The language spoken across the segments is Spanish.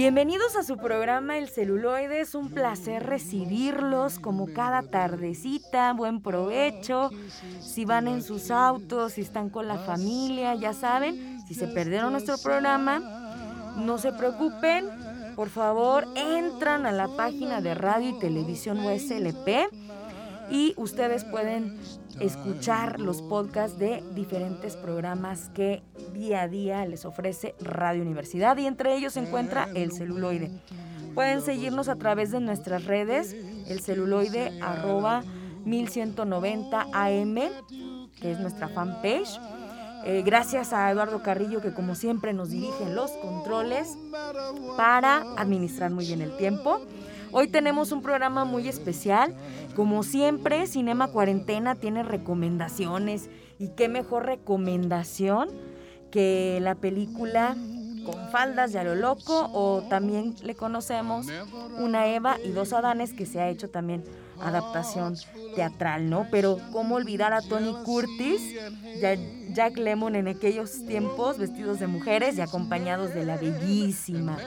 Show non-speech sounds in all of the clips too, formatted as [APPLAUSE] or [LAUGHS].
Bienvenidos a su programa El celuloide, es un placer recibirlos como cada tardecita, buen provecho, si van en sus autos, si están con la familia, ya saben, si se perdieron nuestro programa, no se preocupen, por favor entran a la página de Radio y Televisión USLP y ustedes pueden escuchar los podcasts de diferentes programas que día a día les ofrece Radio Universidad y entre ellos se encuentra el celuloide. Pueden seguirnos a través de nuestras redes, el celuloide arroba 1190 AM, que es nuestra fanpage. Eh, gracias a Eduardo Carrillo que como siempre nos dirige los controles para administrar muy bien el tiempo. Hoy tenemos un programa muy especial. Como siempre, Cinema Cuarentena tiene recomendaciones. Y qué mejor recomendación que la película con faldas de a lo loco o también le conocemos una Eva y dos Adanes que se ha hecho también adaptación teatral, ¿no? Pero cómo olvidar a Tony Curtis, Jack Lemon en aquellos tiempos vestidos de mujeres y acompañados de la bellísima,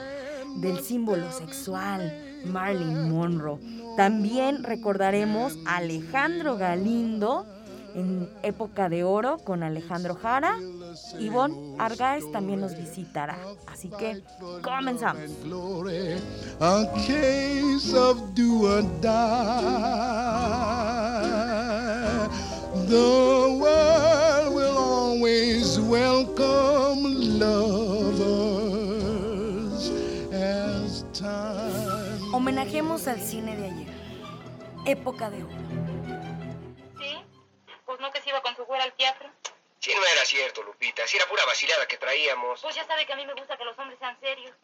del símbolo sexual, Marilyn Monroe. También recordaremos a Alejandro Galindo en época de oro con Alejandro Jara. Ivonne Argaez también nos visitará. Así que comenzamos. Homenajemos al cine de ayer. Época de oro. ¿Sí? Pues no que se iba con su güera al teatro. Sí, no era cierto, Lupita. Si era pura vacilada que traíamos. Pues ya sabe que a mí me gusta que los hombres sean serios.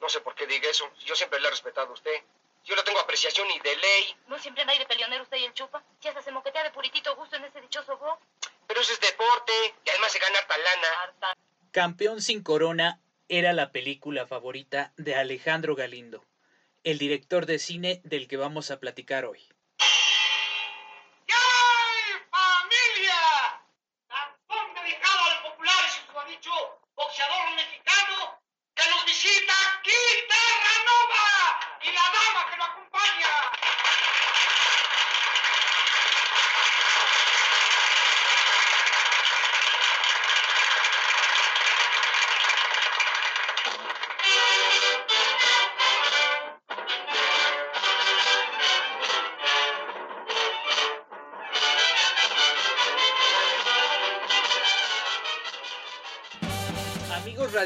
No sé por qué diga eso. Yo siempre le he respetado a usted. Yo no tengo apreciación ni de ley. ¿No siempre anda peleonero usted y el chupa? ¿Ya hasta se moquetea de puritito gusto en ese dichoso go? Pero eso es deporte. Y además se gana harta lana. Campeón sin corona era la película favorita de Alejandro Galindo el director de cine del que vamos a platicar hoy. ¡Yay, familia! Cantón dedicado al popular y dicho boxeador mexicano que nos visita aquí, Terranova, y la dama que lo acompaña.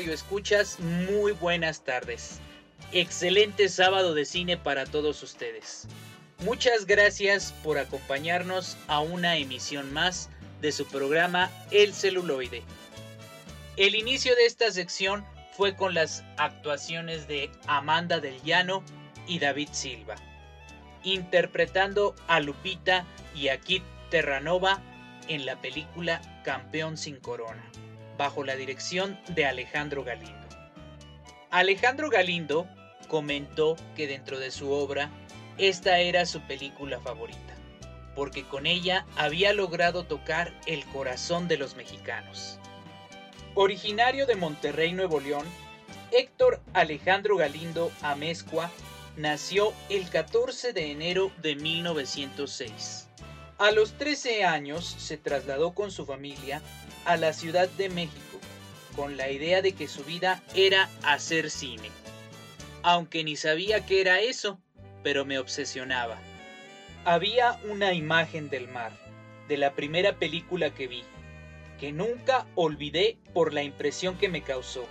Escuchas, muy buenas tardes. Excelente sábado de cine para todos ustedes. Muchas gracias por acompañarnos a una emisión más de su programa El celuloide. El inicio de esta sección fue con las actuaciones de Amanda del Llano y David Silva, interpretando a Lupita y a Kit Terranova en la película Campeón sin Corona bajo la dirección de Alejandro Galindo. Alejandro Galindo comentó que dentro de su obra esta era su película favorita, porque con ella había logrado tocar el corazón de los mexicanos. Originario de Monterrey, Nuevo León, Héctor Alejandro Galindo Amezcua nació el 14 de enero de 1906. A los 13 años se trasladó con su familia a la Ciudad de México con la idea de que su vida era hacer cine. Aunque ni sabía qué era eso, pero me obsesionaba. Había una imagen del mar, de la primera película que vi, que nunca olvidé por la impresión que me causó.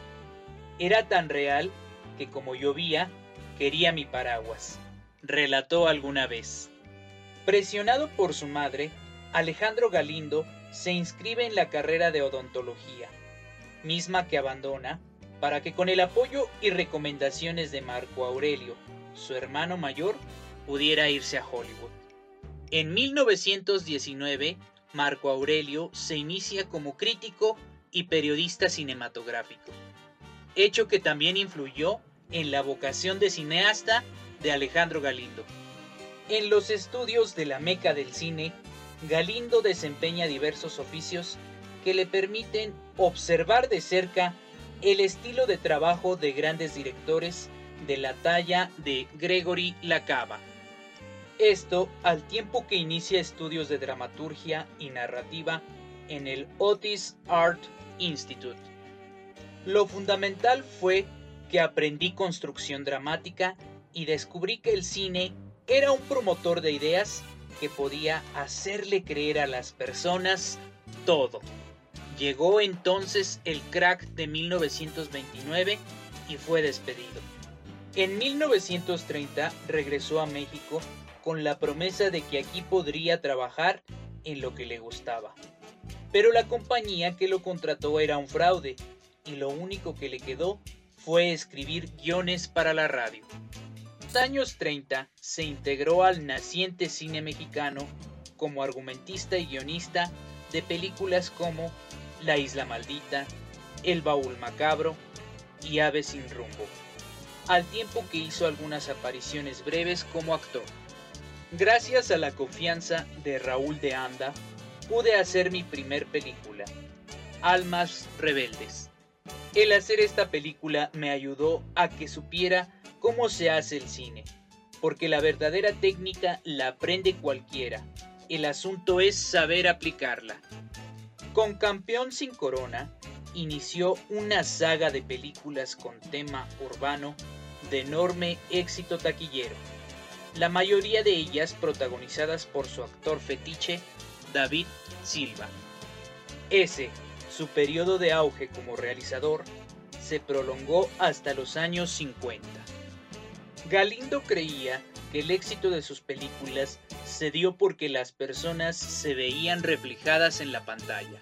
Era tan real que como llovía, quería mi paraguas, relató alguna vez. Presionado por su madre, Alejandro Galindo se inscribe en la carrera de odontología, misma que abandona para que con el apoyo y recomendaciones de Marco Aurelio, su hermano mayor, pudiera irse a Hollywood. En 1919, Marco Aurelio se inicia como crítico y periodista cinematográfico, hecho que también influyó en la vocación de cineasta de Alejandro Galindo. En los estudios de la Meca del cine, Galindo desempeña diversos oficios que le permiten observar de cerca el estilo de trabajo de grandes directores de la talla de Gregory Lacava. Esto al tiempo que inicia estudios de dramaturgia y narrativa en el Otis Art Institute. Lo fundamental fue que aprendí construcción dramática y descubrí que el cine era un promotor de ideas que podía hacerle creer a las personas todo. Llegó entonces el crack de 1929 y fue despedido. En 1930 regresó a México con la promesa de que aquí podría trabajar en lo que le gustaba. Pero la compañía que lo contrató era un fraude y lo único que le quedó fue escribir guiones para la radio. Los años 30 se integró al naciente cine mexicano como argumentista y guionista de películas como La Isla Maldita, El Baúl Macabro y Ave sin rumbo, al tiempo que hizo algunas apariciones breves como actor. Gracias a la confianza de Raúl de Anda, pude hacer mi primer película, Almas Rebeldes. El hacer esta película me ayudó a que supiera cómo se hace el cine, porque la verdadera técnica la aprende cualquiera, el asunto es saber aplicarla. Con Campeón sin Corona, inició una saga de películas con tema urbano de enorme éxito taquillero, la mayoría de ellas protagonizadas por su actor fetiche David Silva. Ese, su periodo de auge como realizador, se prolongó hasta los años 50. Galindo creía que el éxito de sus películas se dio porque las personas se veían reflejadas en la pantalla,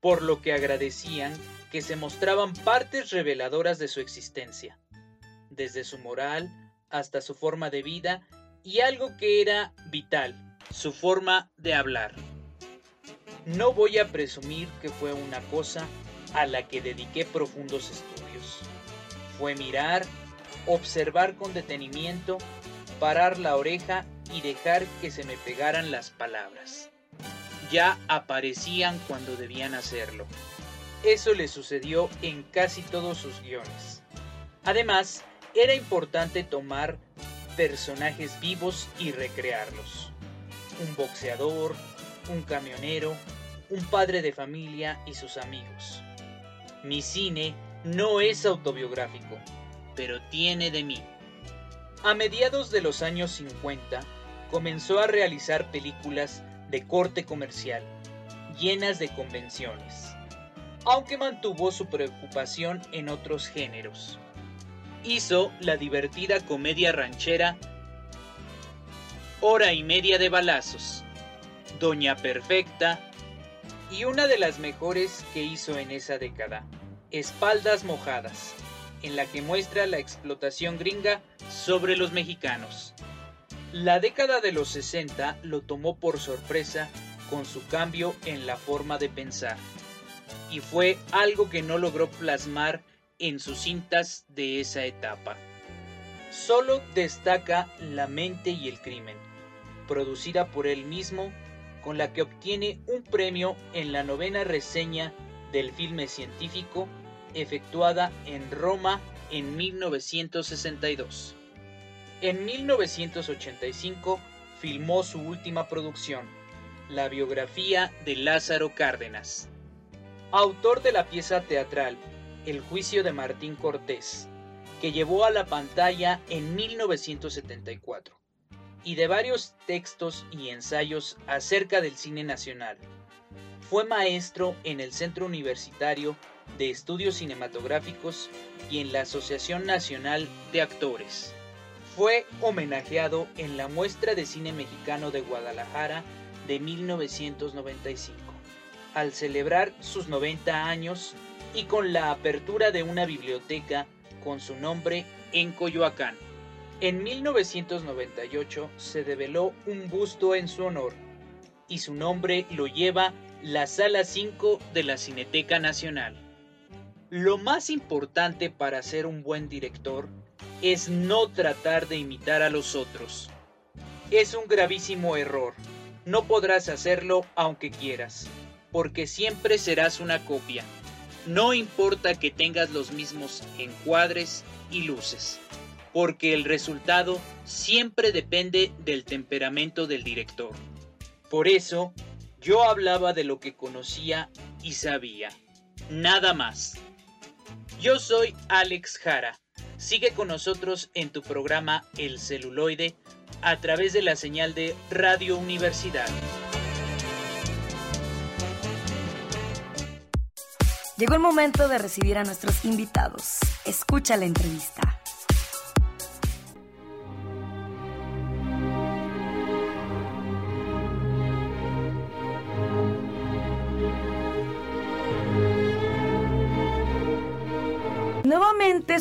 por lo que agradecían que se mostraban partes reveladoras de su existencia, desde su moral hasta su forma de vida y algo que era vital, su forma de hablar. No voy a presumir que fue una cosa a la que dediqué profundos estudios. Fue mirar, observar con detenimiento, parar la oreja y dejar que se me pegaran las palabras. Ya aparecían cuando debían hacerlo. Eso le sucedió en casi todos sus guiones. Además, era importante tomar personajes vivos y recrearlos. Un boxeador, un camionero, un padre de familia y sus amigos. Mi cine no es autobiográfico, pero tiene de mí. A mediados de los años 50, comenzó a realizar películas de corte comercial, llenas de convenciones, aunque mantuvo su preocupación en otros géneros hizo la divertida comedia ranchera Hora y media de balazos, Doña Perfecta y una de las mejores que hizo en esa década, Espaldas Mojadas, en la que muestra la explotación gringa sobre los mexicanos. La década de los 60 lo tomó por sorpresa con su cambio en la forma de pensar, y fue algo que no logró plasmar en sus cintas de esa etapa. Solo destaca La mente y el crimen, producida por él mismo, con la que obtiene un premio en la novena reseña del filme científico efectuada en Roma en 1962. En 1985 filmó su última producción, la biografía de Lázaro Cárdenas. Autor de la pieza teatral el juicio de Martín Cortés, que llevó a la pantalla en 1974, y de varios textos y ensayos acerca del cine nacional. Fue maestro en el Centro Universitario de Estudios Cinematográficos y en la Asociación Nacional de Actores. Fue homenajeado en la Muestra de Cine Mexicano de Guadalajara de 1995. Al celebrar sus 90 años, y con la apertura de una biblioteca con su nombre en Coyoacán. En 1998 se develó un busto en su honor y su nombre lo lleva la Sala 5 de la Cineteca Nacional. Lo más importante para ser un buen director es no tratar de imitar a los otros. Es un gravísimo error. No podrás hacerlo aunque quieras, porque siempre serás una copia. No importa que tengas los mismos encuadres y luces, porque el resultado siempre depende del temperamento del director. Por eso, yo hablaba de lo que conocía y sabía. Nada más. Yo soy Alex Jara. Sigue con nosotros en tu programa El celuloide a través de la señal de Radio Universidad. Llegó el momento de recibir a nuestros invitados. Escucha la entrevista.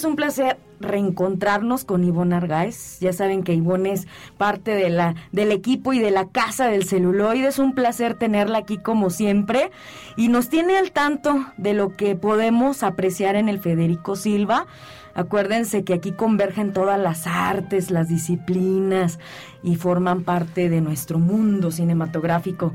Es un placer reencontrarnos con Ivonne Argáez. Ya saben que Ivonne es parte de la, del equipo y de la casa del celuloide. Es un placer tenerla aquí como siempre y nos tiene al tanto de lo que podemos apreciar en el Federico Silva. Acuérdense que aquí convergen todas las artes, las disciplinas y forman parte de nuestro mundo cinematográfico.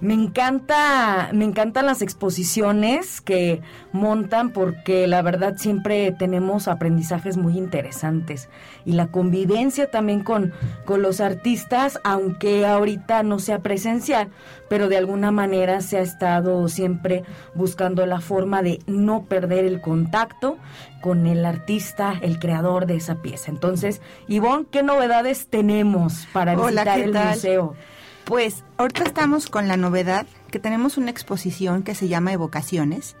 Me encanta, me encantan las exposiciones que montan porque la verdad siempre tenemos aprendizajes muy interesantes y la convivencia también con, con los artistas, aunque ahorita no sea presencial, pero de alguna manera se ha estado siempre buscando la forma de no perder el contacto con el artista, el creador de esa pieza. Entonces, Ivonne, ¿qué novedades tenemos para visitar el museo? Pues ahorita estamos con la novedad que tenemos una exposición que se llama Evocaciones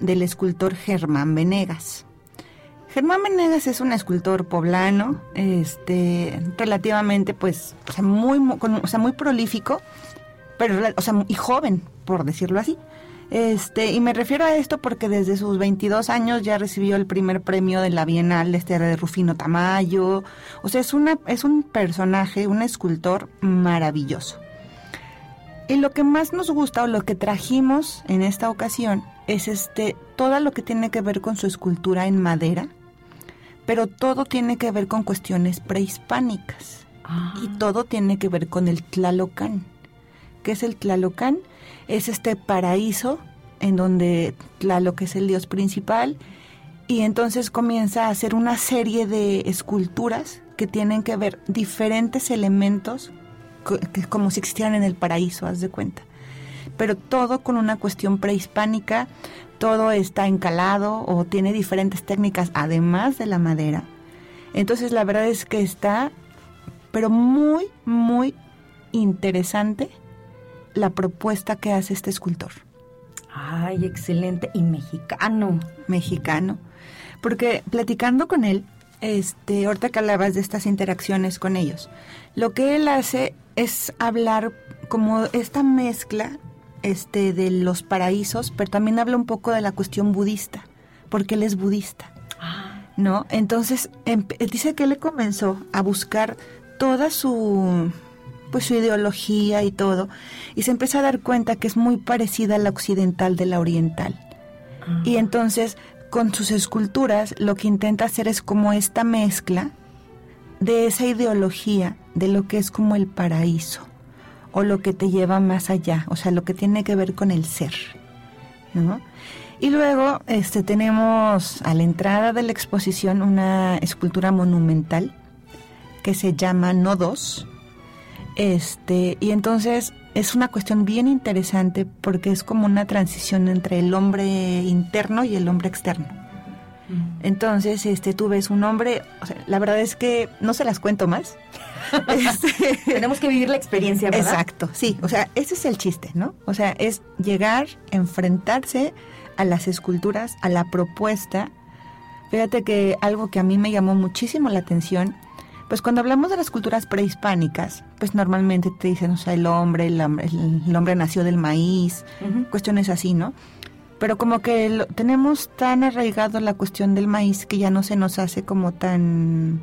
del escultor Germán Venegas. Germán Venegas es un escultor poblano, este, relativamente, pues, o sea, muy, o sea, muy prolífico, pero, o sea, y joven, por decirlo así. Este, y me refiero a esto porque desde sus 22 años ya recibió el primer premio de la Bienal este de Rufino Tamayo. O sea, es una es un personaje, un escultor maravilloso. Y lo que más nos gusta o lo que trajimos en esta ocasión es este todo lo que tiene que ver con su escultura en madera, pero todo tiene que ver con cuestiones prehispánicas. Ah. Y todo tiene que ver con el Tlalocán. ¿Qué es el Tlalocán? Es este paraíso en donde Tlaloc es el dios principal y entonces comienza a hacer una serie de esculturas que tienen que ver diferentes elementos que como si existieran en el paraíso, haz de cuenta. Pero todo con una cuestión prehispánica, todo está encalado o tiene diferentes técnicas además de la madera. Entonces la verdad es que está, pero muy, muy interesante la propuesta que hace este escultor. Ay, excelente. Y mexicano. Mexicano. Porque platicando con él, este, ahorita que hablabas de estas interacciones con ellos, lo que él hace es hablar como esta mezcla este, de los paraísos, pero también habla un poco de la cuestión budista, porque él es budista. ¿No? Entonces, dice que él comenzó a buscar toda su pues su ideología y todo, y se empieza a dar cuenta que es muy parecida a la occidental de la oriental. Y entonces, con sus esculturas, lo que intenta hacer es como esta mezcla de esa ideología de lo que es como el paraíso, o lo que te lleva más allá, o sea, lo que tiene que ver con el ser, ¿no? Y luego este, tenemos a la entrada de la exposición una escultura monumental que se llama Nodos, este, y entonces es una cuestión bien interesante porque es como una transición entre el hombre interno y el hombre externo. Entonces, este, tú ves un hombre, o sea, la verdad es que no se las cuento más. [LAUGHS] Este, Tenemos que vivir la experiencia, ¿verdad? Exacto, sí, o sea, ese es el chiste, ¿no? O sea, es llegar, enfrentarse a las esculturas, a la propuesta. Fíjate que algo que a mí me llamó muchísimo la atención pues cuando hablamos de las culturas prehispánicas, pues normalmente te dicen, o sea, el hombre, el hombre, el hombre nació del maíz, cuestiones así, ¿no? pero como que lo- tenemos tan arraigado la cuestión del maíz que ya no se nos hace como tan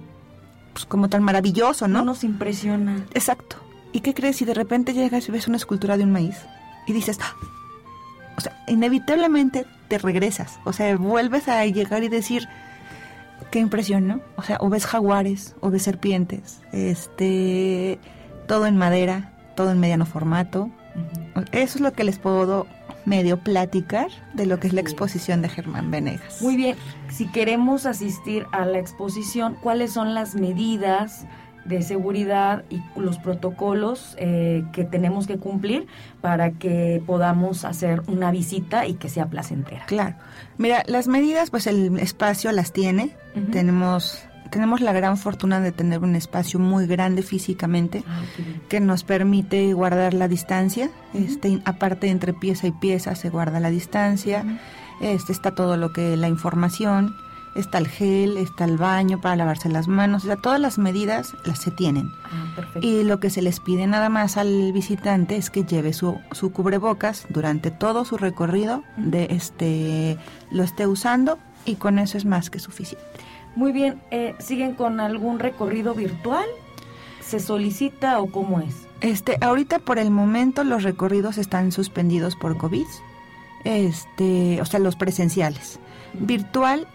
pues, como tan maravilloso, ¿no? No nos impresiona. Exacto. ¿Y qué crees si de repente llegas y ves una escultura de un maíz y dices, "Ah"? o sea, inevitablemente te regresas, o sea, vuelves a llegar y decir, qué impresión, ¿no? O sea, o ves jaguares, o ves serpientes, este, todo en madera, todo en mediano formato. Eso es lo que les puedo medio platicar de lo que es la exposición de Germán Venegas. Muy bien, si queremos asistir a la exposición, ¿cuáles son las medidas de seguridad y los protocolos eh, que tenemos que cumplir para que podamos hacer una visita y que sea placentera? Claro. Mira, las medidas, pues el espacio las tiene. Tenemos tenemos la gran fortuna de tener un espacio muy grande físicamente Ah, que nos permite guardar la distancia. Este, aparte entre pieza y pieza se guarda la distancia. Este está todo lo que la información, está el gel, está el baño para lavarse las manos, o sea, todas las medidas las se tienen. Ah. Y lo que se les pide nada más al visitante es que lleve su, su cubrebocas durante todo su recorrido, de este lo esté usando y con eso es más que suficiente. Muy bien, eh, ¿siguen con algún recorrido virtual? ¿Se solicita o cómo es? Este, ahorita por el momento los recorridos están suspendidos por COVID, este, o sea, los presenciales. Virtual,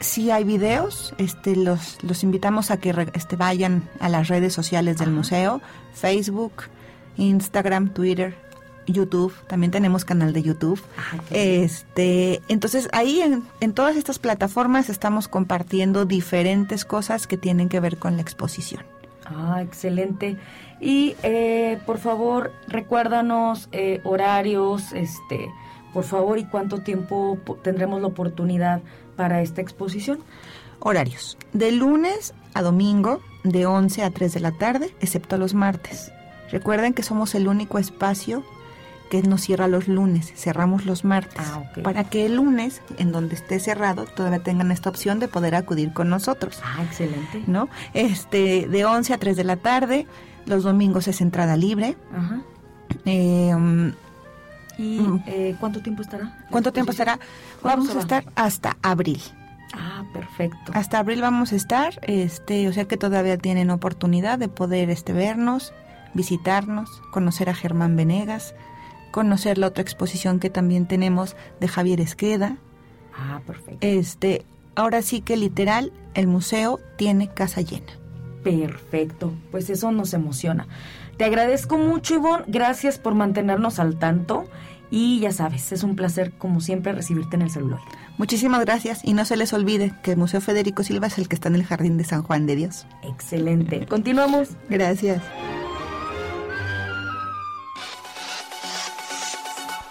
si hay videos, este, los, los invitamos a que re- este, vayan a las redes sociales del Ajá. museo, Facebook, Instagram, Twitter, YouTube, también tenemos canal de YouTube. Ah. Este, entonces ahí en, en todas estas plataformas estamos compartiendo diferentes cosas que tienen que ver con la exposición. Ah, excelente. Y eh, por favor, recuérdanos eh, horarios, este, por favor, y cuánto tiempo po- tendremos la oportunidad para esta exposición. Horarios. De lunes a domingo, de 11 a 3 de la tarde, excepto los martes. Recuerden que somos el único espacio que nos cierra los lunes, cerramos los martes. Ah, ok. Para que el lunes, en donde esté cerrado, todavía tengan esta opción de poder acudir con nosotros. Ah, excelente. ¿No? Este, de 11 a 3 de la tarde, los domingos es entrada libre. Ajá. Eh, ¿Y Mm. eh, cuánto tiempo estará? ¿Cuánto tiempo estará? ¿Cuándo Vamos a estar hasta abril. Ah, perfecto. Hasta abril vamos a estar, este, o sea que todavía tienen oportunidad de poder este vernos, visitarnos, conocer a Germán Venegas, conocer la otra exposición que también tenemos de Javier Esqueda. Ah, perfecto. Este, ahora sí que literal el museo tiene casa llena. Perfecto, pues eso nos emociona. Te agradezco mucho, Ivonne. Gracias por mantenernos al tanto. Y ya sabes, es un placer, como siempre, recibirte en el celular. Muchísimas gracias y no se les olvide que el Museo Federico Silva es el que está en el Jardín de San Juan de Dios. Excelente. Continuamos. Gracias.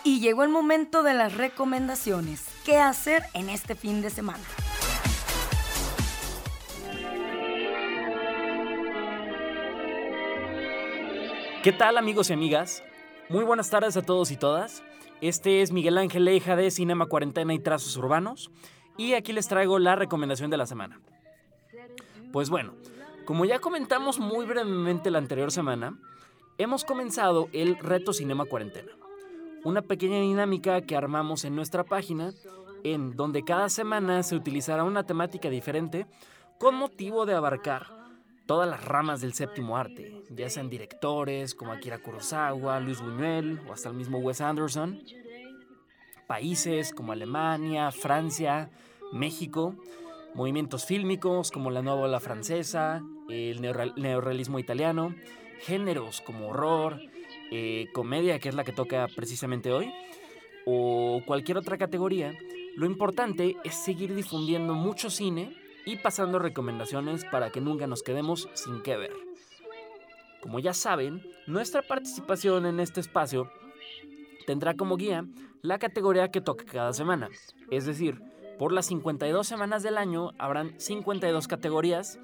Y llegó el momento de las recomendaciones. ¿Qué hacer en este fin de semana? ¿Qué tal amigos y amigas? Muy buenas tardes a todos y todas. Este es Miguel Ángel Leija de Cinema Cuarentena y Trazos Urbanos y aquí les traigo la recomendación de la semana. Pues bueno, como ya comentamos muy brevemente la anterior semana, hemos comenzado el Reto Cinema Cuarentena, una pequeña dinámica que armamos en nuestra página en donde cada semana se utilizará una temática diferente con motivo de abarcar todas las ramas del séptimo arte, ya sean directores como Akira Kurosawa, Luis Buñuel o hasta el mismo Wes Anderson, países como Alemania, Francia, México, movimientos fílmicos como la nueva ola francesa, el neorreal- neorrealismo italiano, géneros como horror, eh, comedia, que es la que toca precisamente hoy, o cualquier otra categoría, lo importante es seguir difundiendo mucho cine y pasando recomendaciones para que nunca nos quedemos sin qué ver. Como ya saben, nuestra participación en este espacio tendrá como guía la categoría que toque cada semana. Es decir, por las 52 semanas del año habrán 52 categorías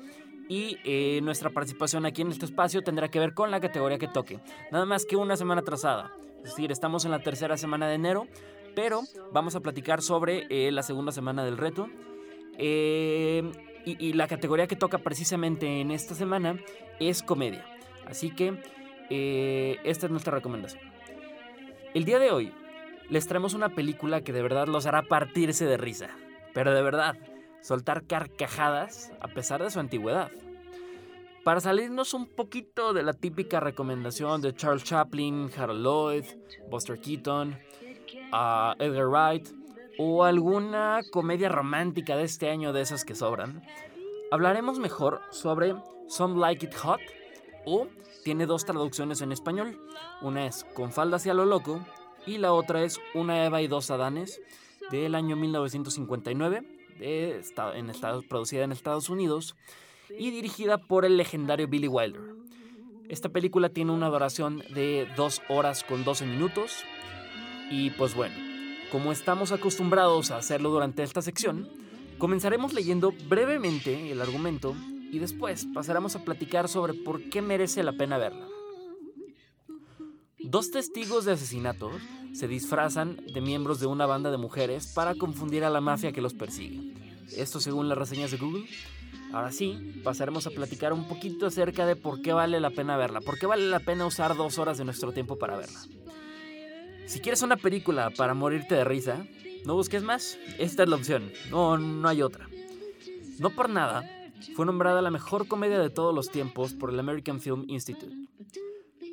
y eh, nuestra participación aquí en este espacio tendrá que ver con la categoría que toque. Nada más que una semana atrasada. Es decir, estamos en la tercera semana de enero, pero vamos a platicar sobre eh, la segunda semana del reto. Eh, y, la categoría que toca precisamente en esta semana es comedia. Así que eh, esta es nuestra recomendación. El día de hoy les traemos una película que de verdad los hará partirse de risa. Pero de verdad, soltar carcajadas a pesar de su antigüedad. Para salirnos un poquito de la típica recomendación de Charles Chaplin, Harold Lloyd, Buster Keaton, a Edgar Wright o alguna comedia romántica de este año de esas que sobran, hablaremos mejor sobre Some Like It Hot o tiene dos traducciones en español. Una es Con falda hacia lo loco y la otra es Una Eva y dos Adanes del año 1959, de, en Estados, producida en Estados Unidos y dirigida por el legendario Billy Wilder. Esta película tiene una duración de 2 horas con 12 minutos y pues bueno, como estamos acostumbrados a hacerlo durante esta sección, comenzaremos leyendo brevemente el argumento y después pasaremos a platicar sobre por qué merece la pena verla. Dos testigos de asesinato se disfrazan de miembros de una banda de mujeres para confundir a la mafia que los persigue. Esto según las reseñas de Google. Ahora sí, pasaremos a platicar un poquito acerca de por qué vale la pena verla, por qué vale la pena usar dos horas de nuestro tiempo para verla. Si quieres una película para morirte de risa, no busques más, esta es la opción, no, no hay otra. No por nada, fue nombrada la mejor comedia de todos los tiempos por el American Film Institute.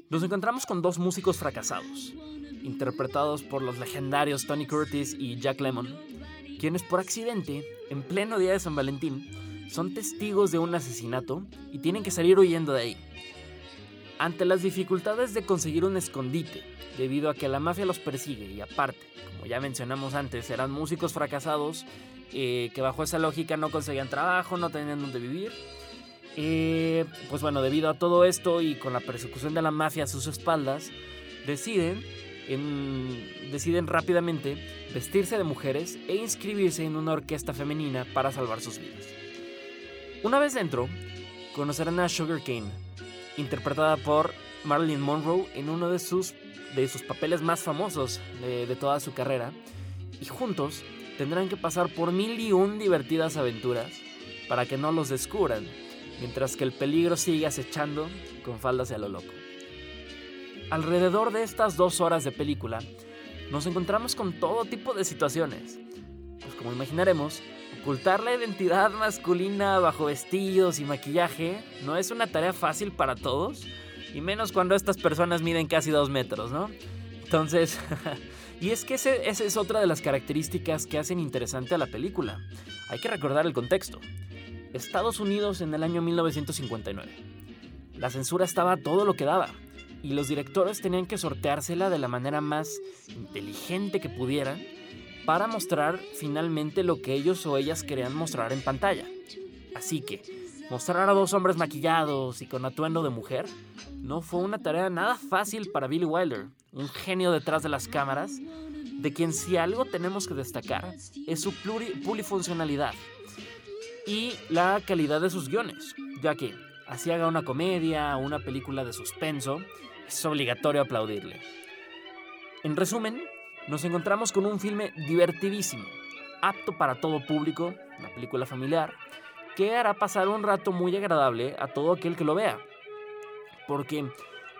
Nos encontramos con dos músicos fracasados, interpretados por los legendarios Tony Curtis y Jack Lemmon, quienes por accidente, en pleno día de San Valentín, son testigos de un asesinato y tienen que salir huyendo de ahí. Ante las dificultades de conseguir un escondite, debido a que la mafia los persigue y aparte, como ya mencionamos antes, eran músicos fracasados eh, que bajo esa lógica no conseguían trabajo, no tenían donde vivir, eh, pues bueno, debido a todo esto y con la persecución de la mafia a sus espaldas, deciden, deciden rápidamente vestirse de mujeres e inscribirse en una orquesta femenina para salvar sus vidas. Una vez dentro, conocerán a Sugar Cane, interpretada por Marilyn Monroe en uno de sus, de sus papeles más famosos de, de toda su carrera, y juntos tendrán que pasar por mil y un divertidas aventuras para que no los descubran, mientras que el peligro sigue acechando con faldas a lo loco. Alrededor de estas dos horas de película, nos encontramos con todo tipo de situaciones. Pues como imaginaremos, Ocultar la identidad masculina bajo vestidos y maquillaje no es una tarea fácil para todos, y menos cuando estas personas miden casi dos metros, ¿no? Entonces, [LAUGHS] y es que esa es otra de las características que hacen interesante a la película. Hay que recordar el contexto. Estados Unidos en el año 1959. La censura estaba todo lo que daba, y los directores tenían que sorteársela de la manera más inteligente que pudieran para mostrar finalmente lo que ellos o ellas querían mostrar en pantalla. Así que, mostrar a dos hombres maquillados y con atuendo de mujer no fue una tarea nada fácil para Billy Wilder, un genio detrás de las cámaras, de quien si algo tenemos que destacar es su plurifuncionalidad y la calidad de sus guiones, ya que así haga una comedia o una película de suspenso, es obligatorio aplaudirle. En resumen, nos encontramos con un filme divertidísimo, apto para todo público, una película familiar, que hará pasar un rato muy agradable a todo aquel que lo vea. Porque,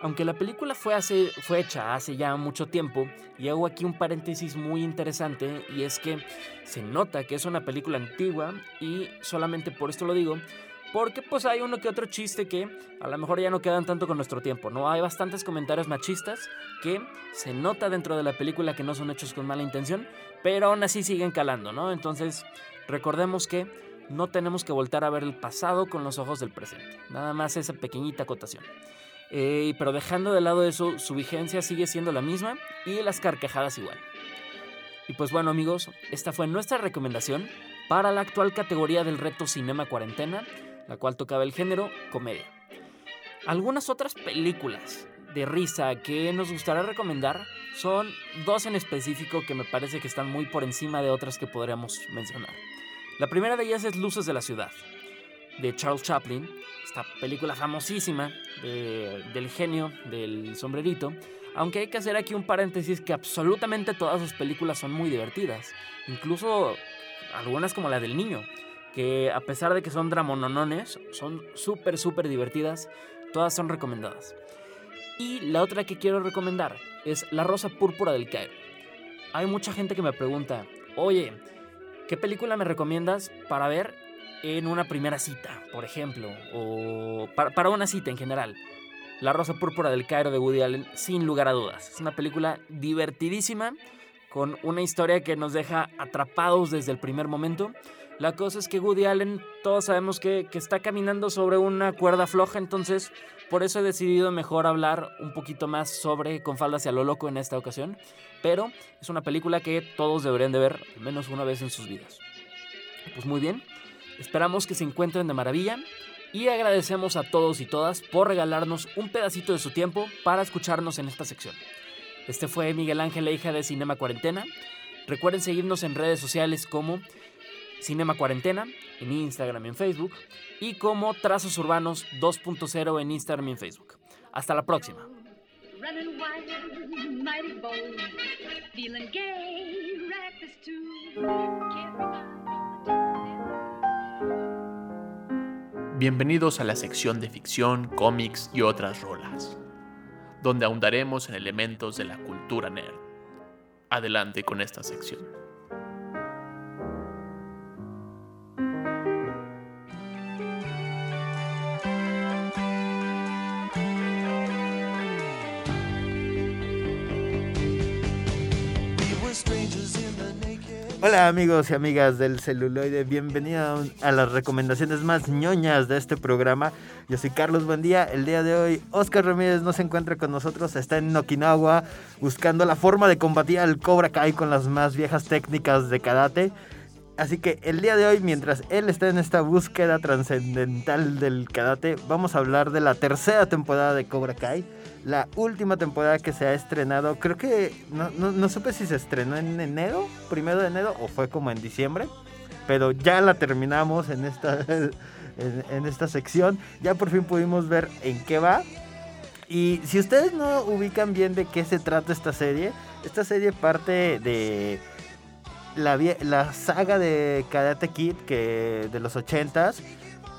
aunque la película fue, hace, fue hecha hace ya mucho tiempo, y hago aquí un paréntesis muy interesante, y es que se nota que es una película antigua, y solamente por esto lo digo, porque pues hay uno que otro chiste que a lo mejor ya no quedan tanto con nuestro tiempo, ¿no? Hay bastantes comentarios machistas que se nota dentro de la película que no son hechos con mala intención, pero aún así siguen calando, ¿no? Entonces, recordemos que no tenemos que voltar a ver el pasado con los ojos del presente. Nada más esa pequeñita acotación. Eh, pero dejando de lado eso, su vigencia sigue siendo la misma y las carcajadas igual. Y pues bueno amigos, esta fue nuestra recomendación para la actual categoría del reto Cinema Cuarentena la cual tocaba el género comedia. Algunas otras películas de risa que nos gustaría recomendar son dos en específico que me parece que están muy por encima de otras que podríamos mencionar. La primera de ellas es Luces de la Ciudad, de Charles Chaplin, esta película famosísima del genio del sombrerito, aunque hay que hacer aquí un paréntesis que absolutamente todas sus películas son muy divertidas, incluso algunas como la del niño, que a pesar de que son dramononones, son súper, súper divertidas. Todas son recomendadas. Y la otra que quiero recomendar es La Rosa Púrpura del Cairo. hay mucha gente que me pregunta, oye, ¿qué película me recomiendas para ver en una primera cita, por ejemplo? O para, para una cita en general. La Rosa Púrpura del Cairo de Woody Allen, sin lugar a dudas. Es una película divertidísima, con una historia que nos deja atrapados desde el primer momento. La cosa es que Woody Allen, todos sabemos que, que, está caminando sobre una cuerda floja, entonces por eso he decidido mejor hablar un poquito más sobre Con falda hacia lo loco en esta ocasión. Pero es una película que todos deberían de ver al menos una vez en sus vidas. Pues muy bien, esperamos que se encuentren de maravilla y agradecemos a todos y todas por regalarnos un pedacito de su tiempo para escucharnos en esta sección. Este fue Miguel Ángel, hija de Cinema Cuarentena. Recuerden seguirnos en redes sociales como Cinema Cuarentena en Instagram y en Facebook y como Trazos Urbanos 2.0 en Instagram y en Facebook. Hasta la próxima. Bienvenidos a la sección de ficción, cómics y otras rolas, donde ahondaremos en elementos de la cultura nerd. Adelante con esta sección. Hola amigos y amigas del celuloide, bienvenidos a las recomendaciones más ñoñas de este programa. Yo soy Carlos Buendía, el día de hoy Oscar Ramírez no se encuentra con nosotros, está en Okinawa buscando la forma de combatir al Cobra Kai con las más viejas técnicas de karate. Así que el día de hoy, mientras él está en esta búsqueda trascendental del karate, vamos a hablar de la tercera temporada de Cobra Kai la última temporada que se ha estrenado, creo que no, no, no, supe si se estrenó en enero, primero de enero, o fue como en diciembre, pero ya la terminamos en esta, [LAUGHS] en, esta sección, ya por fin pudimos ver en qué va. Y si ustedes no ubican bien de qué se trata esta serie, esta serie parte de la, la saga de Karate Kid que de los 80s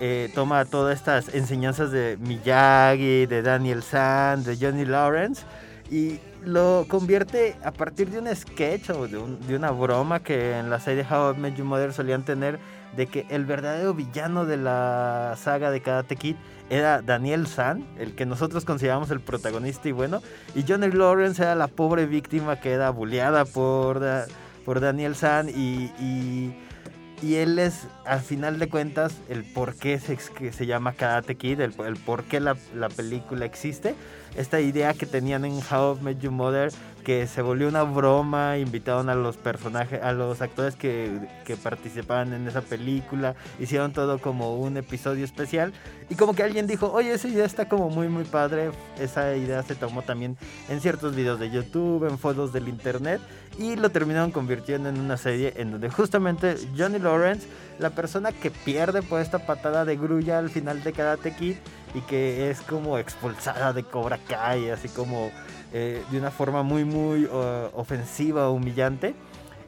eh, toma todas estas enseñanzas de Miyagi, de Daniel San, de Johnny Lawrence y lo convierte a partir de un sketch o de, un, de, una broma que en la serie How I Met Your Mother solían tener de que el verdadero villano de la saga de Karate Kid era Daniel San, el que nosotros consideramos el protagonista y bueno, y Johnny Lawrence era la pobre víctima que era bulleada por, Daniel San y y él es, al final de cuentas, el por qué se, se llama Karate Kid, el, el por qué la, la, película existe. Esta idea que tenían en How I Met Your Mother, que se volvió una broma, invitaron a los personajes, a los actores que, que participaban en esa película, hicieron todo como un episodio especial. Y como que alguien dijo, oye, esa idea está como muy, muy padre. Esa idea se tomó también en ciertos videos de YouTube, en fotos del internet y lo terminaron convirtiendo en una serie en donde justamente Johnny Lawrence, la persona que pierde por esta patada de grulla al final de Karate Kid y que es como expulsada de Cobra Kai, así como eh, de una forma muy muy uh, ofensiva, humillante.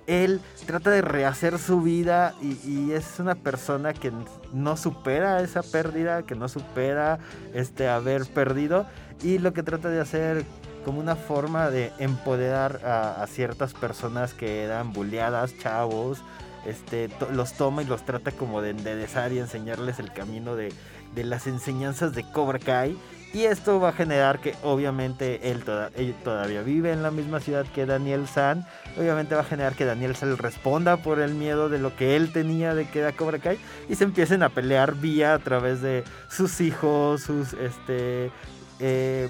Él trata de rehacer su vida y, y, es una persona que no supera esa pérdida, que no supera este haber perdido y lo que trata de hacer como una forma de empoderar a, a ciertas personas que eran bulleadas, chavos, este, to, los toma y los trata como de enderezar y enseñarles el camino de, de, las enseñanzas de Cobra Kai. Y esto va a generar que obviamente él, toda, él, todavía vive en la misma ciudad que Daniel San. Obviamente va a generar que Daniel San responda por el miedo de lo que él tenía de que era Cobra Kai. Y se empiecen a pelear vía a través de sus hijos, sus este, eh,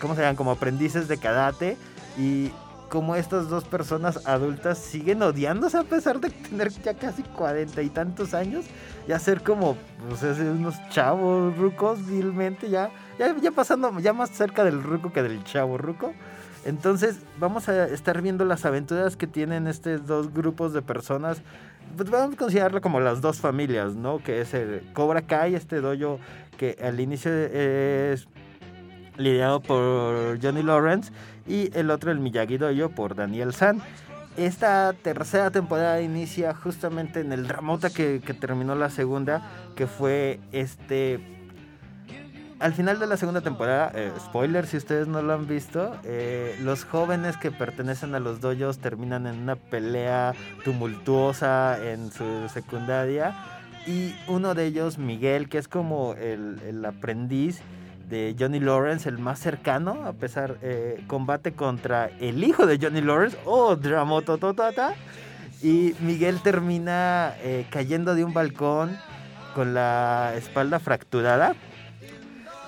¿cómo se llaman? Como aprendices de karate y como estas dos personas adultas siguen odiándose a pesar de tener ya casi cuarenta y tantos años, ya ser como pues, unos chavos rucos vilmente, ya, ya, ya pasando ya más cerca del ruco que del chavo ruco. Entonces vamos a estar viendo las aventuras que tienen estos dos grupos de personas. Pues vamos a considerarlo como las dos familias, ¿no? Que es el Cobra Kai, este dojo que al inicio es liderado por Johnny Lawrence y el otro el Miyagi Dojo por Daniel San. Esta tercera temporada inicia justamente en el dramota que, terminó la segunda, que fue este al final de la segunda temporada, eh, spoiler si ustedes no lo han visto, eh, los jóvenes que pertenecen a los dojos terminan en una pelea tumultuosa en su secundaria. Y uno de ellos, Miguel, que es como el, el aprendiz de Johnny Lawrence, el más cercano, a pesar, eh, combate contra el hijo de Johnny Lawrence, oh, Dramotototata. Y Miguel termina eh, cayendo de un balcón con la espalda fracturada.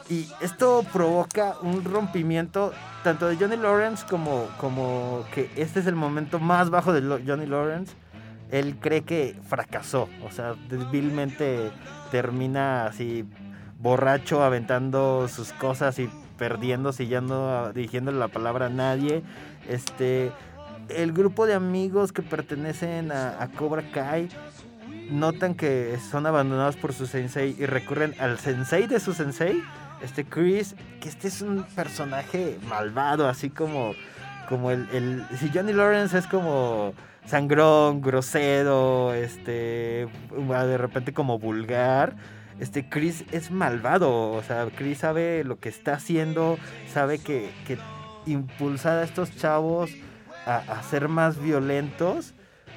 Y esto provoca un rompimiento tanto de Johnny Lawrence como, como que este es el momento más bajo de Johnny Lawrence. Él cree que fracasó, o sea, débilmente termina así borracho aventando sus cosas y perdiéndose y ya no dirigiéndole la palabra a nadie. Este, el grupo de amigos que pertenecen a, a Cobra Kai notan que son abandonados por su sensei y recurren al sensei de su sensei, este Chris, que este es un personaje malvado, así como, como el, el- si Johnny Lawrence es como sangrón, grosero, este, de repente como vulgar. Este Chris es malvado, o sea, Chris sabe lo que está haciendo, sabe que, que impulsar a estos chavos a, a ser más violentos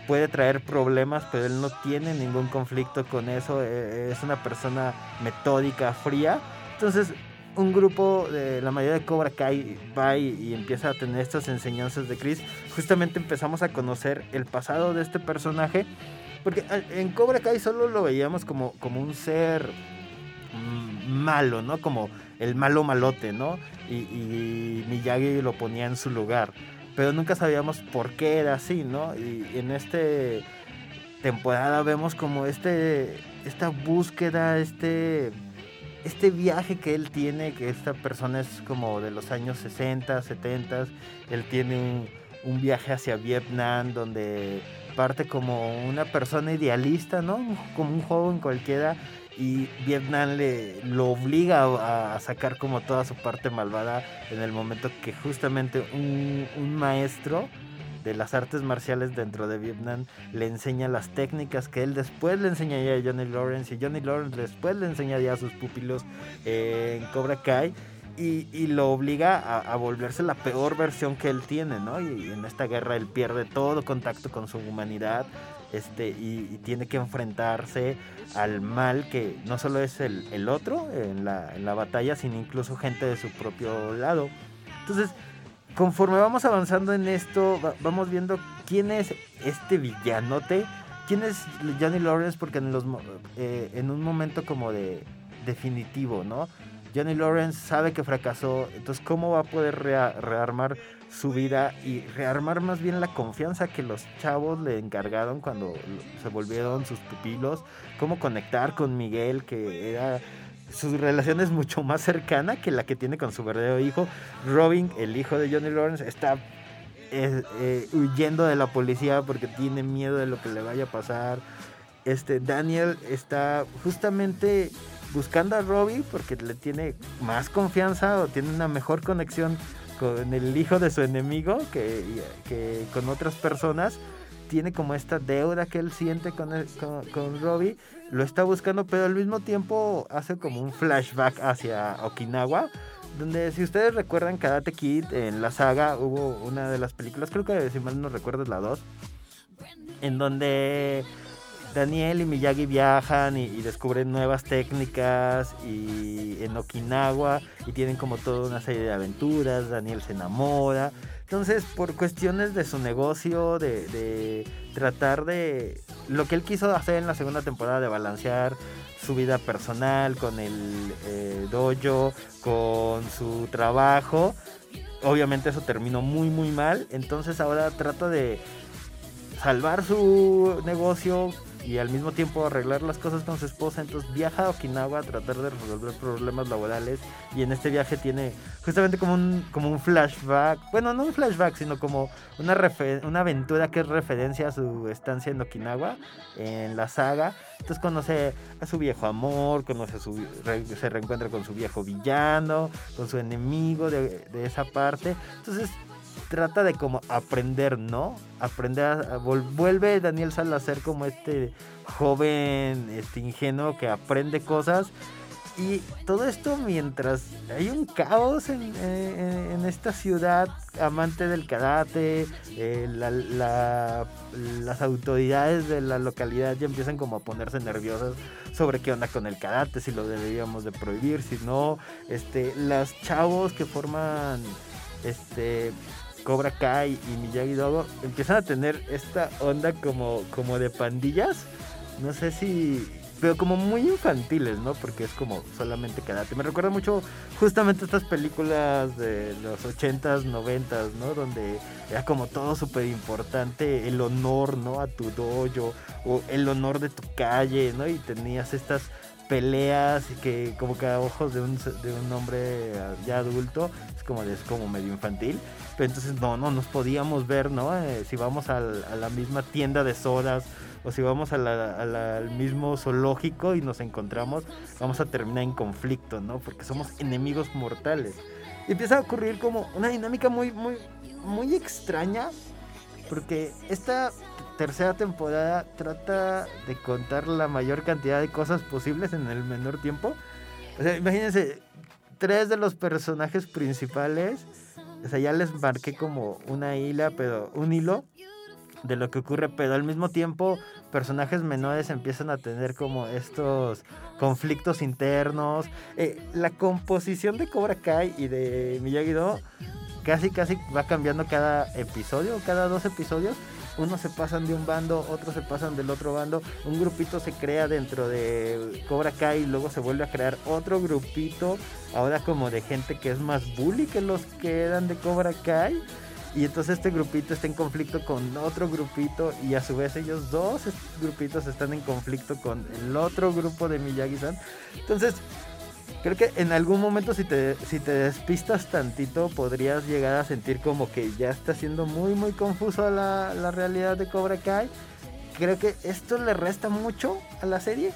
puede traer problemas, pero él no tiene ningún conflicto con eso. eh, Es una persona metódica, fría. Entonces, un grupo de la mayoría de Cobra Kai va y, y empieza a tener estas enseñanzas de Chris. Justamente empezamos a conocer el pasado de este personaje. Porque en Cobra Kai solo lo veíamos como, como un ser mm, malo, ¿no? Como el malo malote, ¿no? Y, Miyagi lo ponía en su lugar. Pero nunca sabíamos por qué era así, ¿no? Y en este temporada vemos como este esta búsqueda, este este viaje que él tiene, que esta persona es como de los años 60, 70, él tiene un viaje hacia Vietnam donde parte como una persona idealista, ¿no? Como un joven cualquiera y Vietnam le lo obliga a, sacar como toda su parte malvada en el momento que justamente un, maestro de las artes marciales dentro de Vietnam le enseña las técnicas que él después le enseñaría a Johnny Lawrence y Johnny Lawrence después le enseñaría a sus pupilos en Cobra Kai y, y lo obliga a, volverse la peor versión que él tiene, ¿no? Y en esta guerra él pierde todo contacto con su humanidad este, y, y tiene que enfrentarse al mal que no solo es el, otro en la, en la batalla, sino incluso gente de su propio lado. Entonces, conforme vamos avanzando en esto, va- vamos viendo quién es este villanote, quién es Johnny Lawrence, porque en, los, eh, en un momento como de definitivo, ¿no? Johnny Lawrence sabe que fracasó, entonces cómo va a poder rea- rearmar su vida y rearmar más bien la confianza que los chavos le encargaron cuando se volvieron sus pupilos, cómo conectar con Miguel, que era su relación es mucho más cercana que la que tiene con su verdadero hijo. Robin, el hijo de Johnny Lawrence, está eh, eh, huyendo de la policía porque tiene miedo de lo que le vaya a pasar. Este Daniel está justamente buscando a Robbie porque le tiene más confianza o tiene una mejor conexión con el hijo de su enemigo que, que con otras personas. Tiene como esta deuda que él siente con, el- con, con Robbie. Lo está buscando, pero al mismo tiempo hace como un flashback hacia Okinawa. Donde si ustedes recuerdan Karate Kid en la saga hubo una de las películas, creo que si mal no recuerdo es la 2, en donde Daniel y Miyagi viajan y, descubren nuevas técnicas y en Okinawa y tienen como toda una serie de aventuras, Daniel se enamora. Entonces, por cuestiones de su negocio, de, de tratar de lo que él quiso hacer en la segunda temporada, de balancear su vida personal con el eh, dojo, con su trabajo, obviamente eso terminó muy muy mal. Entonces ahora trata de salvar su negocio y al mismo tiempo arreglar las cosas con su esposa. Entonces viaja a Okinawa a tratar de resolver problemas laborales y en este viaje tiene justamente como un, como un flashback, bueno, no un flashback, sino como una, una aventura que es referencia a su estancia en Okinawa, en la saga. Entonces conoce a su viejo amor, conoce a su, re- se reencuentra con su viejo villano, con su enemigo de, de esa parte. Entonces trata de como aprender, ¿no? Aprender a, vuelve Daniel Sal a ser como este joven este ingenuo que aprende cosas Y todo esto mientras hay un caos en, eh, en esta ciudad amante del karate, eh, la- la- las autoridades de la localidad ya empiezan como a ponerse nerviosas sobre qué onda con el karate, si lo deberíamos de prohibir, si no, este, los chavos que forman este Cobra Kai y Miyagi Dogo empiezan a tener esta onda como, como de pandillas, no sé si pero como muy infantiles, ¿no? Porque es como solamente karate. Me recuerda mucho justamente estas películas de los 80s, 90s, ¿no? Donde era como todo súper importante, el honor, ¿no? A tu dojo, o el honor de tu calle, ¿no? Y tenías estas peleas que como que a ojos de un, de un hombre ya adulto es como, es como medio infantil. Entonces no, no nos podíamos ver, ¿no? Eh, si vamos a la misma tienda de sodas o si vamos a la- a la- al mismo zoológico y nos encontramos, vamos a terminar en conflicto, ¿no? Porque somos enemigos mortales. Y empieza a ocurrir como una dinámica muy, muy, muy extraña, porque esta tercera temporada trata de contar la mayor cantidad de cosas posibles en el menor tiempo. O sea, imagínense, tres de los personajes principales, o sea, ya les marqué como una hila, pero un hilo de lo que ocurre, pero al mismo tiempo personajes menores empiezan a tener como estos conflictos internos. Eh, la composición de Cobra Kai y de Miyagi-Do casi casi va cambiando cada episodio, cada dos episodios. Unos se pasan de un bando, otros se pasan del otro bando. Un grupito se crea dentro de Cobra Kai y luego se vuelve a crear otro grupito. Ahora como de gente que es más bully que los que eran de Cobra Kai. Y entonces este grupito está en conflicto con otro grupito y a su vez ellos dos grupitos están en conflicto con el otro grupo de Miyagi-san. Entonces, creo que en algún momento si te, si te despistas tantito podrías llegar a sentir como que ya está siendo muy muy confuso la, la realidad de Cobra Kai. Creo que esto le resta mucho a la serie.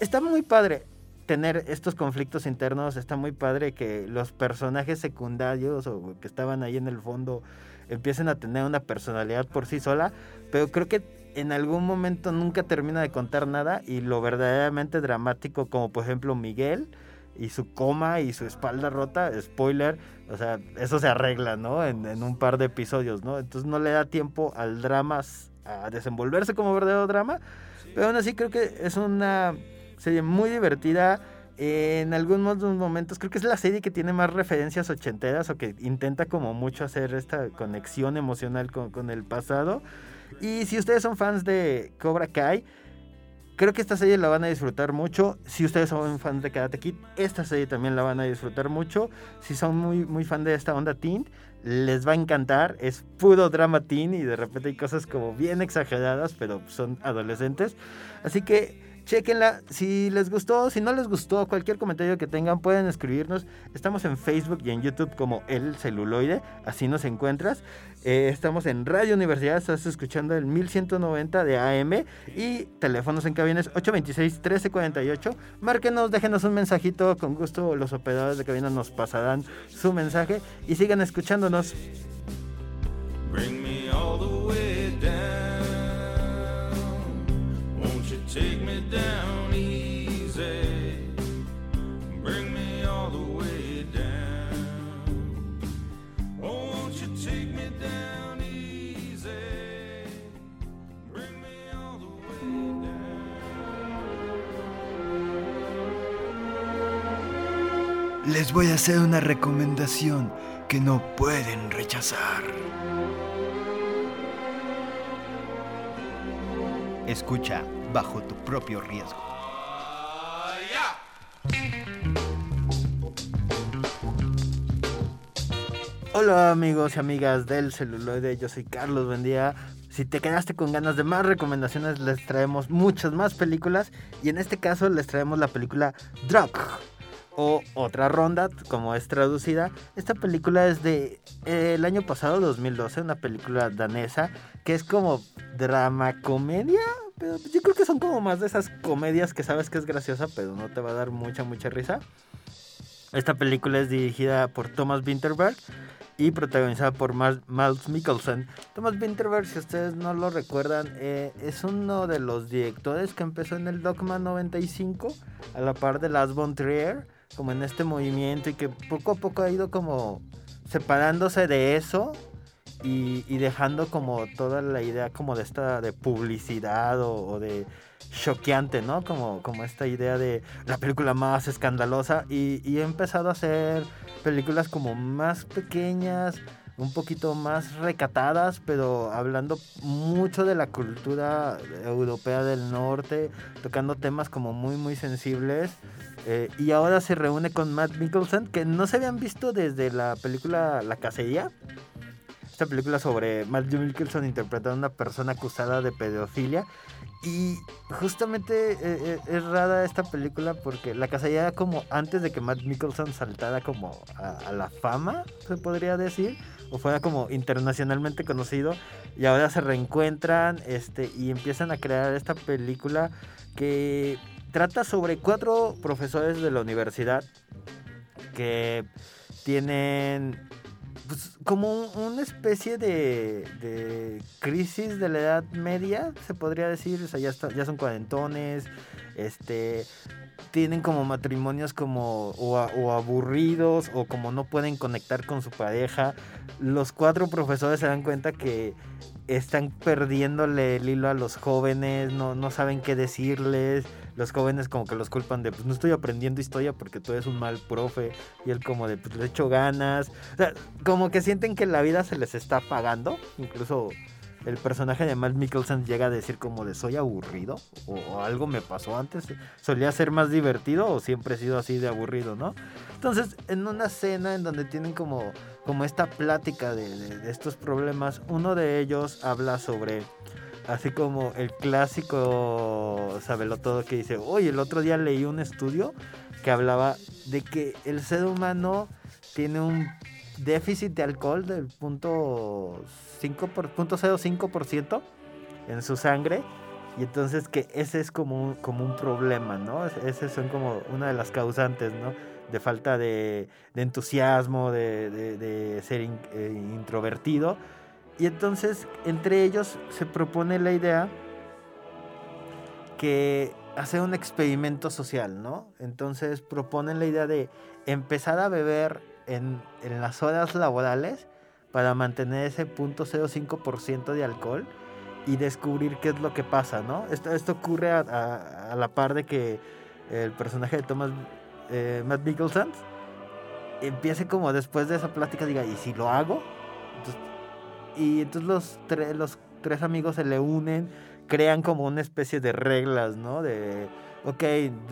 Está muy padre tener estos conflictos internos, está muy padre que los personajes secundarios o que estaban ahí en el fondo empiecen a tener una personalidad por sí sola, pero creo que en algún momento nunca termina de contar nada y lo verdaderamente dramático como por ejemplo Miguel y su coma y su espalda rota, spoiler, o sea, eso se arregla, ¿no? En, en un par de episodios, ¿no? Entonces no le da tiempo al drama a desenvolverse como verdadero drama, pero aún así creo que es una serie muy divertida. En algunos momentos creo que es la serie que tiene más referencias ochenteras o que intenta como mucho hacer esta conexión emocional con, con el pasado. Y si ustedes son fans de Cobra Kai, creo que esta serie la van a disfrutar mucho. Si ustedes son fans de Karate Kid, esta serie también la van a disfrutar mucho. Si son muy, muy fan de esta onda teen, les va a encantar. Es puro drama teen y de repente hay cosas como bien exageradas, pero son adolescentes. Así que chequenla. Si les gustó, si no les gustó, cualquier comentario que tengan pueden escribirnos. Estamos en Facebook y en YouTube como El Celuloide, así nos encuentras. Eh, estamos en Radio Universidad, estás escuchando el 1190 de AM y teléfonos en cabines 826-1348. Márquenos, déjenos un mensajito, con gusto los operadores de cabina nos pasarán su mensaje y sigan escuchándonos. Bring me all the way down. Take me down easy? Bring me all the way down. Oh, won't you take me down easy? Bring me all the way Les voy a hacer una recomendación que no pueden rechazar. Escucha bajo tu propio riesgo. Hola amigos y amigas del celuloide, yo soy Carlos Bendía. Si te quedaste con ganas de más recomendaciones, les traemos muchas más películas y en este caso les traemos la película Drug o Otra Ronda, como es traducida. Esta película es de eh, el año pasado, 2012, una película danesa que es como drama comedia, yo creo que son como más de esas comedias que sabes que es graciosa, pero no te va a dar mucha mucha risa. Esta película es dirigida por Thomas Winterberg y protagonizada por Mads Mikkelsen. Thomas Winterberg, si ustedes no lo recuerdan, eh, es uno de los directores que empezó en el Dogma 95, a la par de Lars von Trier, como en este movimiento y que poco a poco ha ido como separándose de eso y, y dejando como toda la idea como de esta de publicidad o, o de choqueante, ¿no? Como, como esta idea de la película más escandalosa y, y he empezado a hacer películas como más pequeñas, un poquito más recatadas, pero hablando mucho de la cultura europea del norte, tocando temas como muy, muy sensibles. Eh, y ahora se reúne con Matt Mikkelsen, que no se habían visto desde la película La Cacería. Esta película sobre Matt Mikkelsen interpretando a una persona acusada de pedofilia. Y justamente eh, eh, es rara esta película porque La Cacería era como antes de que Matt Mikkelsen saltara como a, a la fama, se podría decir. O fuera como internacionalmente conocido. Y ahora se reencuentran este, y empiezan a crear esta película que trata sobre cuatro profesores de la universidad que tienen pues, como un- una especie de, de crisis de la edad media, se podría decir, o sea, ya, ya son cuarentones, este, tienen como matrimonios como o aburridos o como no pueden conectar con su pareja. Los cuatro profesores se dan cuenta que están perdiéndole el hilo a los jóvenes, no, no saben qué decirles. Los jóvenes como que los culpan de, pues no estoy aprendiendo historia porque tú eres un mal profe. Y él como de, pues le echo ganas. O sea, como que sienten que la vida se les está apagando. Incluso el personaje de Matt Mikkelsen llega a decir como de, soy aburrido. O, algo me pasó antes. Solía ser más divertido o siempre he sido así de aburrido, ¿no? Entonces, en una cena en donde tienen como, como esta plática de estos problemas, uno de ellos habla sobre, así como el clásico sabelotodo que dice, oye, el otro día leí un estudio que hablaba de que el ser humano tiene un déficit de alcohol del punto 5 por, punto 0.5% en su sangre y entonces que ese es como un, como un problema, ¿no? Es- Ese son como una de las causantes, ¿no? De falta de, entusiasmo, de, ser eh, introvertido. Y entonces entre ellos se propone la idea que hacer un experimento social, ¿no? Entonces proponen la idea de empezar a beber en, en las horas laborales para mantener ese punto 0.5% de alcohol y descubrir qué es lo que pasa, ¿no? Esto, esto ocurre a, la par de que el personaje de Thomas eh, Matt Mikkelsen empiece como después de esa plática diga, ¿y si lo hago? Entonces, y entonces los, tre- los tres amigos se le unen, crean como una especie de reglas, ¿no? De, ok,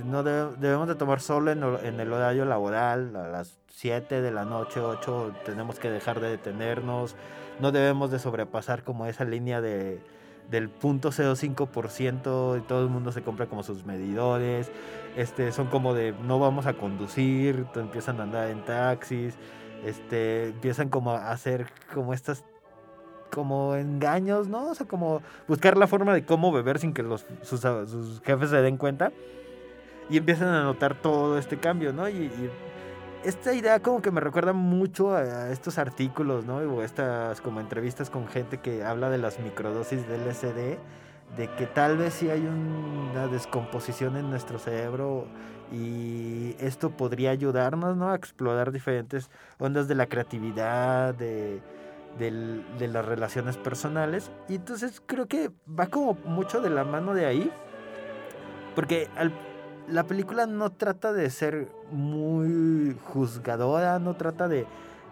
no debe- debemos de tomar solo en, en el horario laboral, a las 7 de la noche, 8, tenemos que dejar de detenernos, no debemos de sobrepasar como esa línea de, del punto 0.5% y todo el mundo se compra como sus medidores, este, son como de no vamos a conducir, empiezan a andar en taxis, este, empiezan como a hacer como estas como engaños, ¿no? O sea, como buscar la forma de cómo beber sin que los, sus, sus jefes se den cuenta. Y empiezan a notar todo este cambio, ¿no? Y, y esta idea como que me recuerda mucho a, estos artículos, ¿no? O estas como entrevistas con gente que habla de las microdosis de LSD, de que tal vez sí hay una descomposición en nuestro cerebro y esto podría ayudarnos, ¿no? A explorar diferentes ondas de la creatividad, de, de las relaciones personales. Y entonces creo que va como mucho de la mano de ahí. Porque al- la película no trata de ser muy juzgadora, no trata de,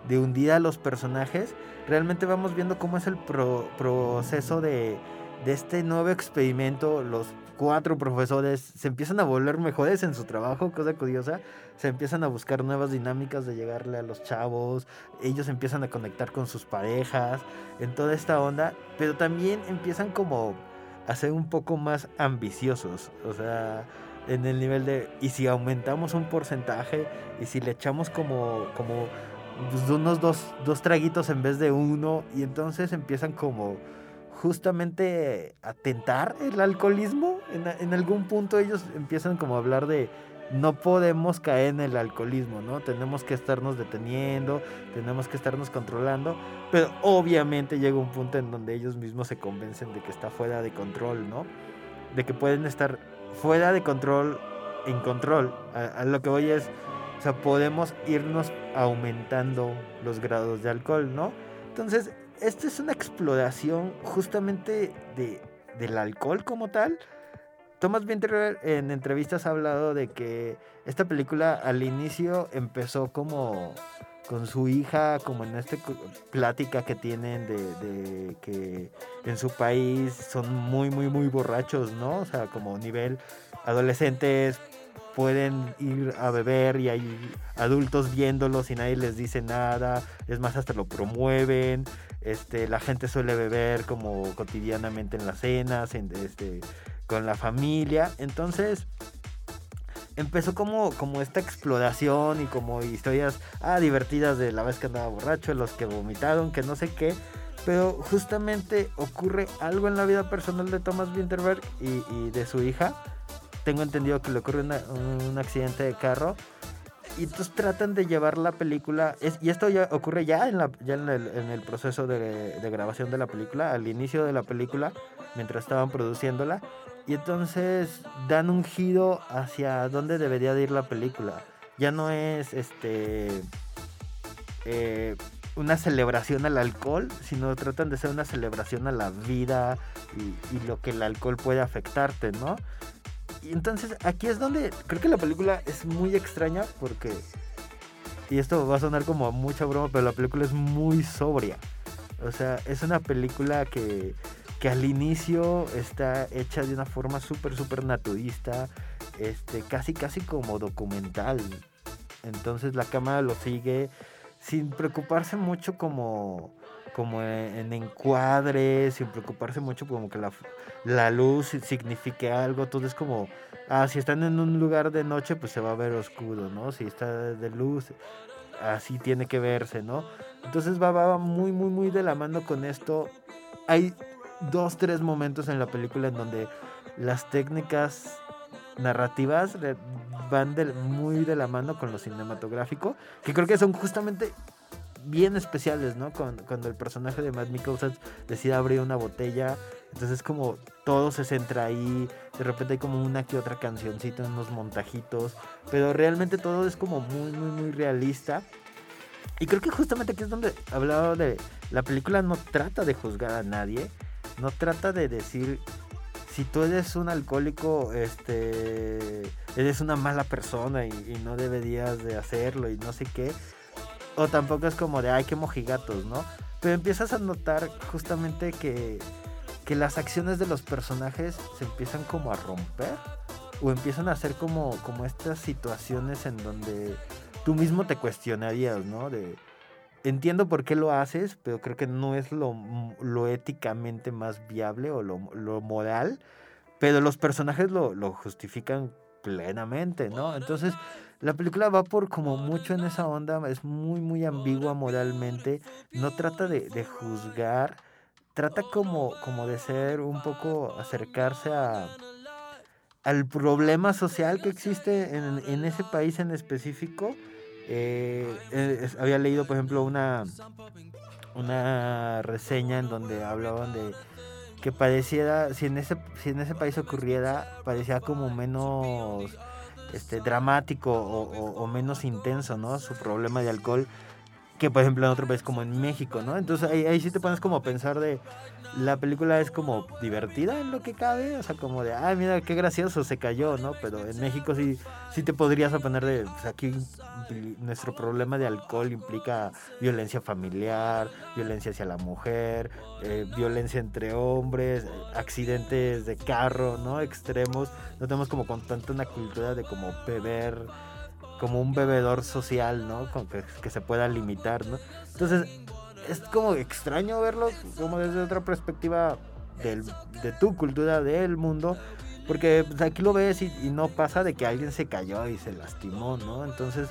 de hundir a los personajes. Realmente vamos viendo cómo es el pro- proceso de, de este nuevo experimento. Los cuatro profesores se empiezan a volver mejores en su trabajo, cosa curiosa. Se empiezan a buscar nuevas dinámicas de llegarle a los chavos. Ellos empiezan a conectar con sus parejas, en toda esta onda. Pero también empiezan como a ser un poco más ambiciosos. O sea, en el nivel de, y si aumentamos un porcentaje, y si le echamos como, como pues, unos dos, dos traguitos en vez de uno, y entonces empiezan como justamente a tentar el alcoholismo. En algún punto ellos empiezan como a hablar de, no podemos caer en el alcoholismo, ¿no? Tenemos que estarnos deteniendo, tenemos que estarnos controlando, pero obviamente llega un punto en donde ellos mismos se convencen de que está fuera de control, ¿no? De que pueden estar fuera de control en control. A, a lo que voy es, o sea, podemos irnos aumentando los grados de alcohol, ¿no? Entonces, esta es una exploración justamente de, del alcohol como tal. Thomas Winter en entrevistas ha hablado de que esta película al inicio empezó como con su hija, como en esta plática que tienen de, de que en su país son muy, muy, muy borrachos, ¿no? O sea, como nivel adolescentes pueden ir a beber y hay adultos viéndolos y nadie les dice nada, es más, hasta lo promueven, este, la gente suele beber como cotidianamente en las cenas, en, este, con la familia, entonces empezó como, esta exploración y como historias ah, divertidas de la vez que andaba borracho, los que vomitaron, que no sé qué. Pero justamente ocurre algo en la vida personal de Thomas Winterberg y, de su hija. Tengo entendido que le ocurre un accidente de carro. Y entonces tratan de llevar la película. y esto ya ocurre ya en, la, ya en, el, en el proceso de, grabación de la película, al inicio de la película, mientras estaban produciéndola. Y entonces dan un giro hacia dónde debería de ir la película. Ya no es este eh, una celebración al alcohol, sino tratan de ser una celebración a la vida y lo que el alcohol puede afectarte, ¿no? Y entonces aquí es donde creo que la película es muy extraña porque, y esto va a sonar como a mucha broma, pero la película es muy sobria. O sea, es una película que, que al inicio está hecha de una forma súper, súper naturista, este, casi, casi como documental. Entonces la cámara lo sigue sin preocuparse mucho como, como en, en encuadres, sin preocuparse mucho como que la, la luz signifique algo. Todo es como, ah, si están en un lugar de noche, pues se va a ver oscuro, ¿no? Si está de luz, así tiene que verse, ¿no? Entonces va, va muy, muy, muy de la mano con esto. Hay dos, tres momentos en la película en donde las técnicas narrativas van de- muy de la mano con lo cinematográfico, que creo que son justamente bien especiales, ¿no? Cuando, cuando el personaje de Matt Mikkelsen decide abrir una botella, entonces como todo se centra ahí, de repente hay como una que otra cancioncita, unos montajitos, pero realmente todo es como muy, muy, muy realista. Y creo que justamente aquí es donde hablaba de la película no trata de juzgar a nadie, no trata de decir si tú eres un alcohólico, este, eres una mala persona y, y no deberías de hacerlo y no sé qué. O tampoco es como de, ay, qué mojigatos, ¿no? Pero empiezas a notar justamente que, que las acciones de los personajes se empiezan como a romper. O empiezan a ser como, como estas situaciones en donde tú mismo te cuestionarías, ¿no? De, entiendo por qué lo haces, pero creo que no es lo, lo éticamente más viable o lo, lo moral. Pero los personajes lo, lo justifican plenamente, ¿no? Entonces, la película va por como mucho en esa onda, es muy, muy ambigua moralmente, no trata de, de juzgar, trata como, como de ser un poco, acercarse a, al problema social que existe en, en ese país en específico. Eh, eh, había leído, por ejemplo, una, una reseña en donde hablaban de que pareciera, si en ese, si en ese país ocurriera, parecía como menos este, dramático o- o menos intenso, ¿no? Su problema de alcohol que por ejemplo en otro país como en México, ¿no? Entonces ahí, ahí sí te pones como a pensar de, la película es como divertida en lo que cabe, o sea, como de, ay, mira, qué gracioso se cayó, ¿no? Pero en México sí, sí te podrías poner de, pues aquí nuestro problema de alcohol implica violencia familiar, violencia hacia la mujer, eh, violencia entre hombres, accidentes de carro, ¿no? Extremos. No tenemos como con tanto una cultura de como beber como un bebedor social, ¿no? Con que, se pueda limitar, ¿no? Entonces, es como extraño verlo como desde otra perspectiva del, de tu cultura, del mundo, porque pues, aquí lo ves y, y no pasa de que alguien se cayó y se lastimó, ¿no? Entonces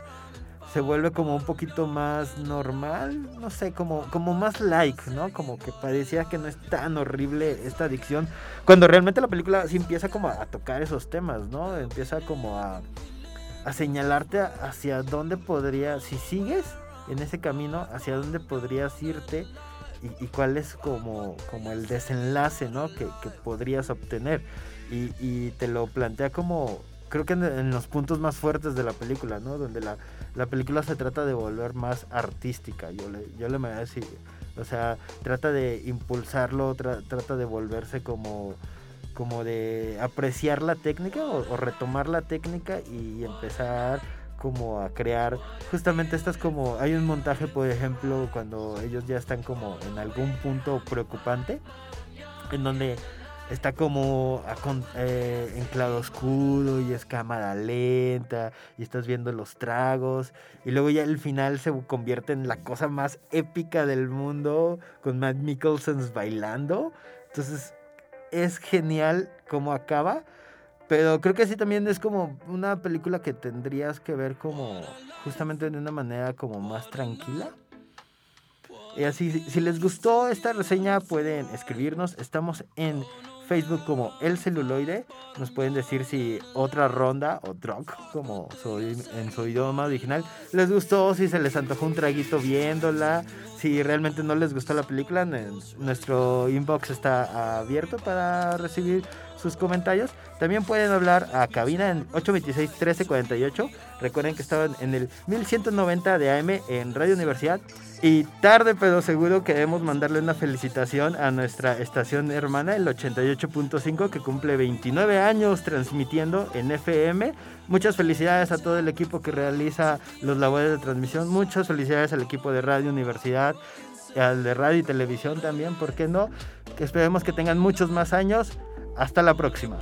se vuelve como un poquito más normal, no sé, como, como más like, ¿no? Como que parecía que no es tan horrible esta adicción, cuando realmente la película sí empieza como a tocar esos temas, ¿no? Empieza como a a señalarte hacia dónde podría, si sigues en ese camino, hacia dónde podrías irte y, cuál es como, como el desenlace, ¿no? Que, que podrías obtener. Y, y te lo plantea como, creo que en, los puntos más fuertes de la película, ¿no? Donde la, la película se trata de volver más artística, yo le, yo le me voy a decir. O sea, trata de impulsarlo, tra- trata de volverse como, como de apreciar la técnica o, retomar la técnica y empezar como a crear justamente estas como hay un montaje por ejemplo cuando ellos ya están como en algún punto preocupante en donde está como acon- eh, en claro oscuro y es cámara lenta y estás viendo los tragos y luego ya el final se convierte en la cosa más épica del mundo con Matt Mikkelsen bailando. Entonces es genial cómo acaba pero creo que sí también es como una película que tendrías que ver como justamente de una manera como más tranquila y así, si les gustó esta reseña, pueden escribirnos. Estamos en Facebook como El Celuloide. Nos pueden decir si otra ronda o drunk, como su- en su idioma original, les gustó, si se les antojó un traguito viéndola, si realmente no les gustó la película. nuestro inbox está abierto para recibir sus comentarios. También pueden hablar a cabina en 826-1348. Recuerden que estaban en el 1190 de AM en Radio Universidad. Y tarde pero seguro queremos mandarle una felicitación a nuestra estación hermana, el 88.5, que cumple 29 años transmitiendo en FM. Muchas felicidades a todo el equipo que realiza los labores de transmisión. Muchas felicidades al equipo de Radio Universidad, al de radio y televisión también, ¿por qué no? Esperemos que tengan muchos más años. Hasta la próxima.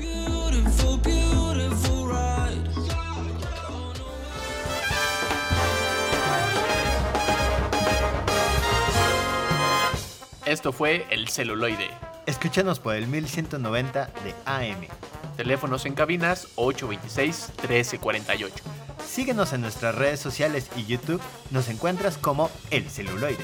Esto fue El Celuloide. Escúchanos por el 1190 de AM. Teléfonos en cabinas 826-1348. Síguenos en nuestras redes sociales y YouTube. Nos encuentras como El Celuloide.